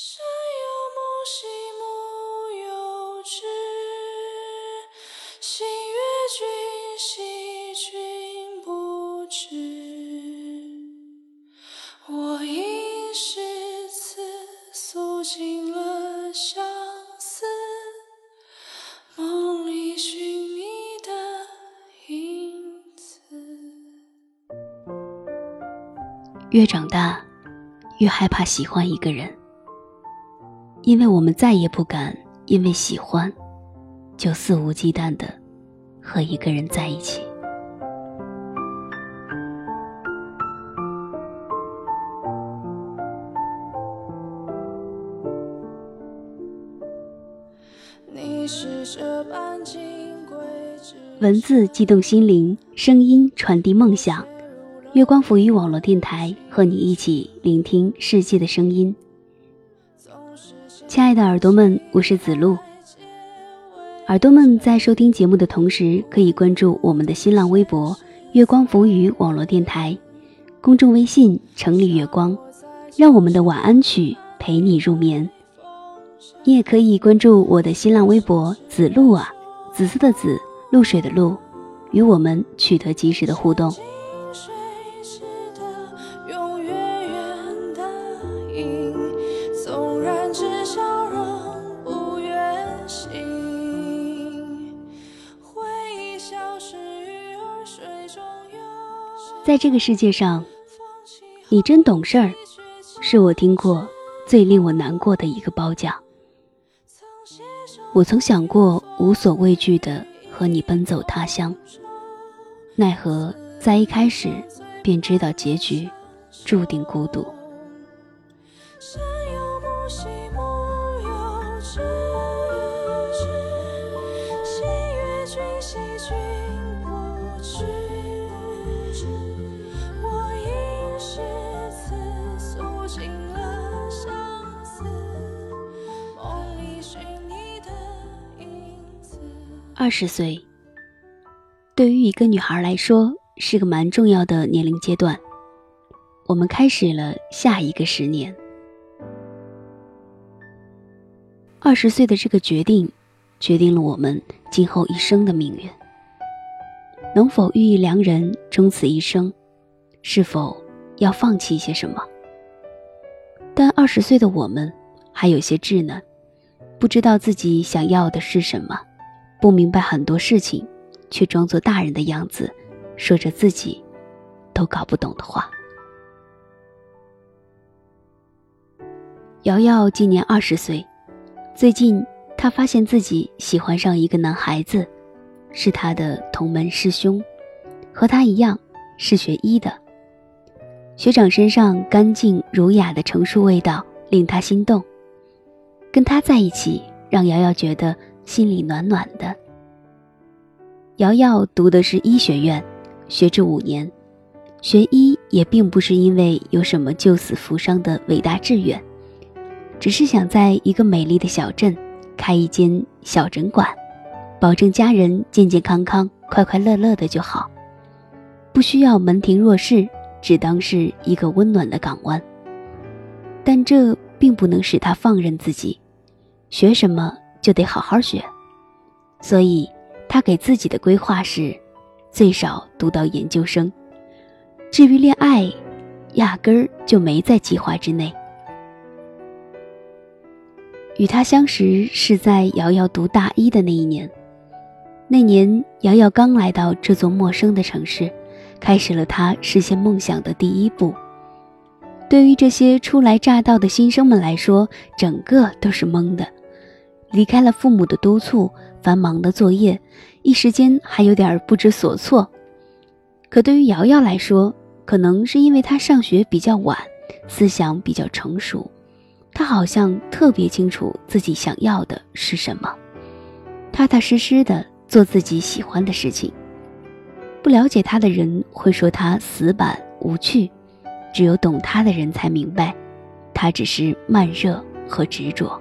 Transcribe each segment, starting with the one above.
山有木，兮木有枝。心悦君，兮君不知。我应是此诉尽了相思，梦里寻你的影子。越长大，越害怕喜欢一个人，因为我们再也不敢因为喜欢，就肆无忌惮的和一个人在一起。你是这般金贵文字激动心灵，声音传递梦想。月光浮语网络电台和你一起聆听世界的声音。亲爱的耳朵们，我是子路。耳朵们在收听节目的同时，可以关注我们的新浪微博“月光浮语网络电台”，公众微信“城里月光”，让我们的晚安曲陪你入眠。你也可以关注我的新浪微博“子路啊”，紫色的紫，露水的露，与我们取得及时的互动。在这个世界上，你真懂事儿，是我听过最令我难过的一个褒奖。我曾想过无所畏惧的和你奔走他乡，奈何在一开始便知道结局注定孤独。君二十岁，对于一个女孩来说是个蛮重要的年龄阶段。我们开始了下一个十年。二十岁的这个决定，决定了我们今后一生的命运。能否遇一良人终此一生，是否要放弃一些什么？但二十岁的我们还有些稚嫩，不知道自己想要的是什么。不明白很多事情，却装作大人的样子，说着自己都搞不懂的话。瑶瑶今年二十岁，最近她发现自己喜欢上一个男孩子，是她的同门师兄，和她一样是学医的。学长身上干净儒雅的成熟味道令她心动，跟他在一起让瑶瑶觉得。心里暖暖的。瑶瑶读的是医学院，学制五年，学医也并不是因为有什么救死扶伤的伟大志愿，只是想在一个美丽的小镇开一间小诊馆，保证家人健健康康、快快乐乐的就好，不需要门庭若市，只当是一个温暖的港湾。但这并不能使他放任自己，学什么。就得好好学，所以他给自己的规划是，最少读到研究生。至于恋爱，压根儿就没在计划之内。与他相识是在瑶瑶读大一的那一年，那年瑶瑶刚来到这座陌生的城市，开始了她实现梦想的第一步。对于这些初来乍到的新生们来说，整个都是懵的。离开了父母的督促，繁忙的作业，一时间还有点不知所措。可对于瑶瑶来说，可能是因为她上学比较晚，思想比较成熟，她好像特别清楚自己想要的是什么，踏踏实实的做自己喜欢的事情。不了解她的人会说她死板无趣，只有懂她的人才明白，她只是慢热和执着。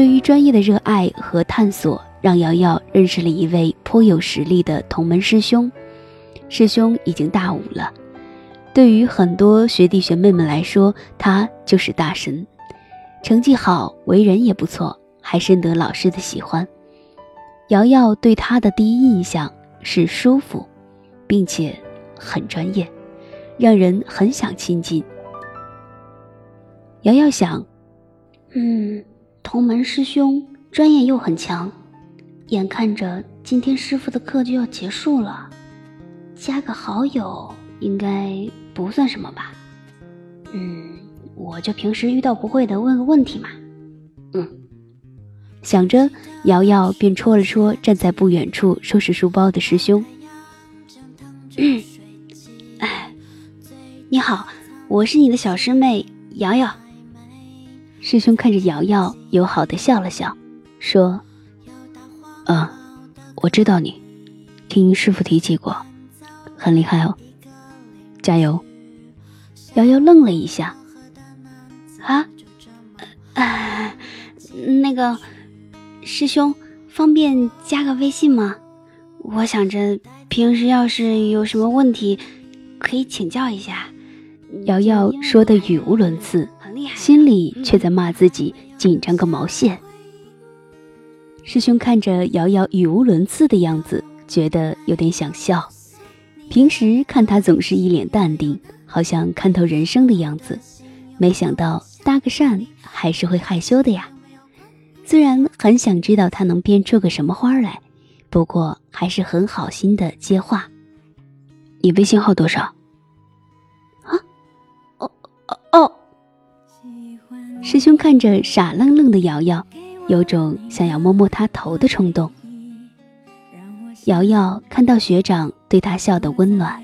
对于专业的热爱和探索，让瑶瑶认识了一位颇有实力的同门师兄。师兄已经大五了，对于很多学弟学妹们来说，他就是大神，成绩好，为人也不错，还深得老师的喜欢。瑶瑶对他的第一印象是舒服，并且很专业，让人很想亲近。瑶瑶想，嗯，同门师兄专业又很强，眼看着今天师傅的课就要结束了，加个好友应该不算什么吧？嗯，我就平时遇到不会的问个问题嘛。嗯。想着，瑶瑶便戳了戳站在不远处收拾书包的师兄。哎，你好，我是你的小师妹瑶瑶。师兄看着瑶瑶，友好的笑了笑，说：“啊，我知道你，听师傅提起过，很厉害哦，加油。”瑶瑶愣了一下，啊，啊，那个。师兄，方便加个微信吗？我想着平时要是有什么问题，可以请教一下。瑶瑶说的语无伦次，心里却在骂自己紧张个毛线。师兄看着瑶瑶语无伦次的样子，觉得有点想笑。平时看她总是一脸淡定，好像看透人生的样子，没想到搭个讪还是会害羞的呀。虽然很想知道他能编出个什么花来，不过还是很好心的接话：“你微信号多少？”师兄看着傻愣愣的瑶瑶，有种想要摸摸她头的冲动。瑶瑶看到学长对她笑的温暖，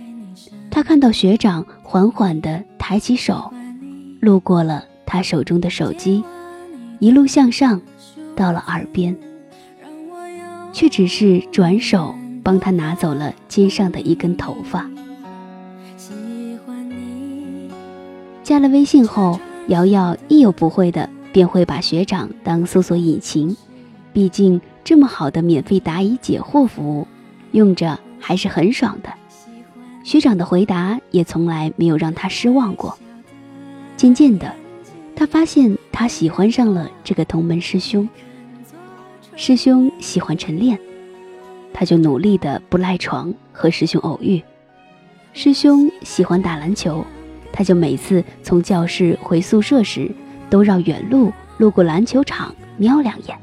她看到学长缓缓的抬起手，路过了他手中的手机，一路向上。到了耳边，却只是转手帮他拿走了肩上的一根头发。加了微信后，瑶瑶一有不会的，便会把学长当搜索引擎。毕竟这么好的免费答疑解惑服务，用着还是很爽的。学长的回答也从来没有让他失望过。渐渐的，他发现他喜欢上了这个同门师兄。师兄喜欢晨练，他就努力的不赖床和师兄偶遇。师兄喜欢打篮球，他就每次从教室回宿舍时，都绕远路路过篮球场瞄两眼。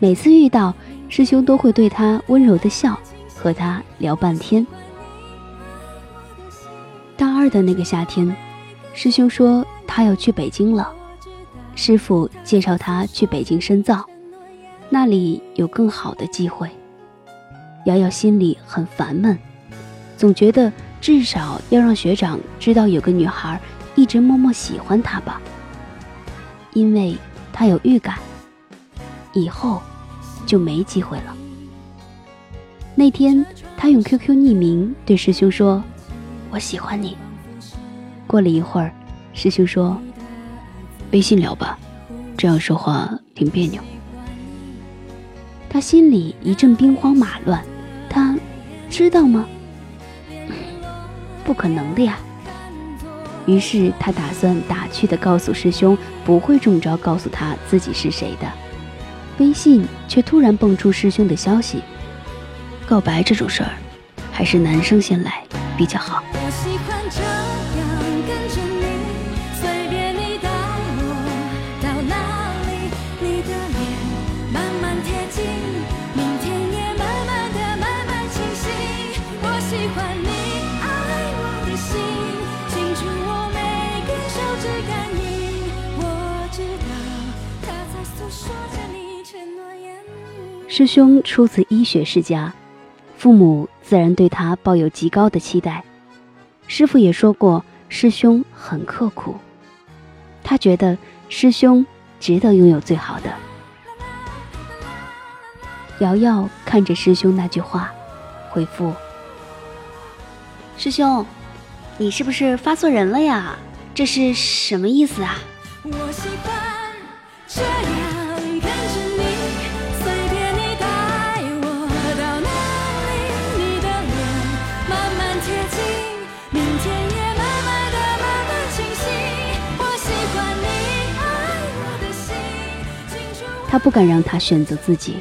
每次遇到师兄，都会对他温柔的笑，和他聊半天。大二的那个夏天，师兄说他要去北京了，师傅介绍他去北京深造。那里有更好的机会。瑶瑶心里很烦闷，总觉得至少要让学长知道有个女孩一直默默喜欢他吧，因为他有预感，以后就没机会了。那天，他用 QQ 匿名对师兄说：“我喜欢你。”过了一会儿，师兄说：“微信聊吧，这样说话挺别扭。”他心里一阵兵荒马乱，他知道吗？不可能的呀。于是他打算打趣的告诉师兄，不会中招告诉他自己是谁的。微信却突然蹦出师兄的消息：告白这种事儿，还是男生先来比较好。师兄出自医学世家，父母自然对他抱有极高的期待。师傅也说过，师兄很刻苦。他觉得师兄值得拥有最好的。瑶瑶看着师兄那句话，回复：“师兄，你是不是发错人了呀？这是什么意思啊？”我他不敢让他选择自己，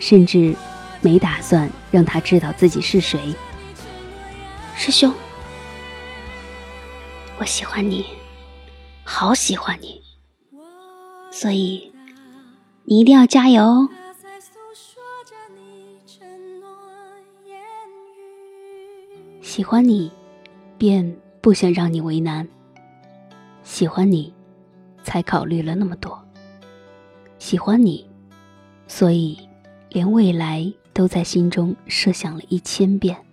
甚至没打算让他知道自己是谁。师兄，我喜欢你，好喜欢你，所以你一定要加油哦。喜欢你，便不想让你为难。喜欢你，才考虑了那么多。喜欢你，所以连未来都在心中设想了一千遍。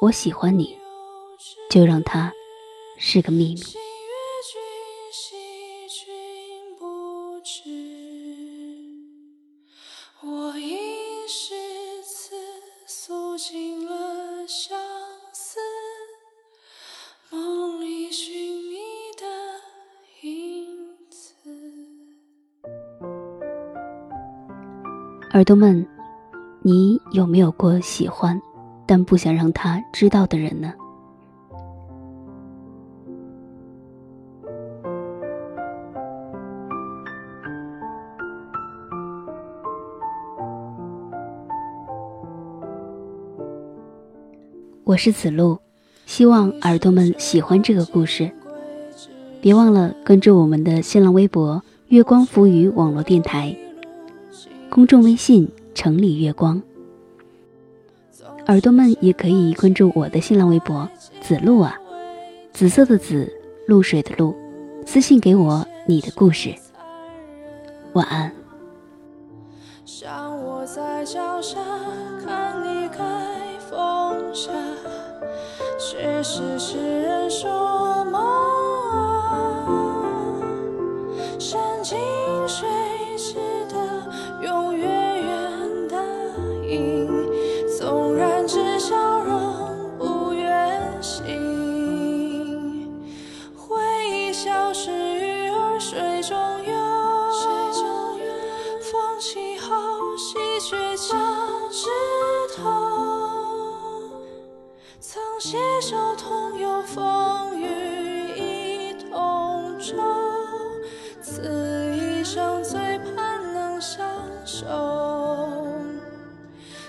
我喜欢你，就让它是个秘密。耳朵们，你有没有过喜欢，但不想让他知道的人呢？我是子路，希望耳朵们喜欢这个故事。别忘了关注我们的新浪微博“月光浮语网络电台”。公众微信“城里月光”，耳朵们也可以关注我的新浪微博“子露啊”，紫色的紫，露水的露，私信给我你的故事。晚安。像我在脚下看你开风沙，却是人说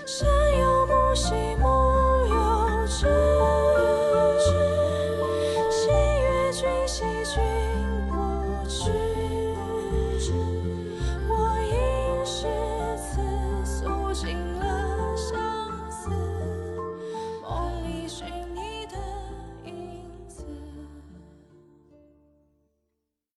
山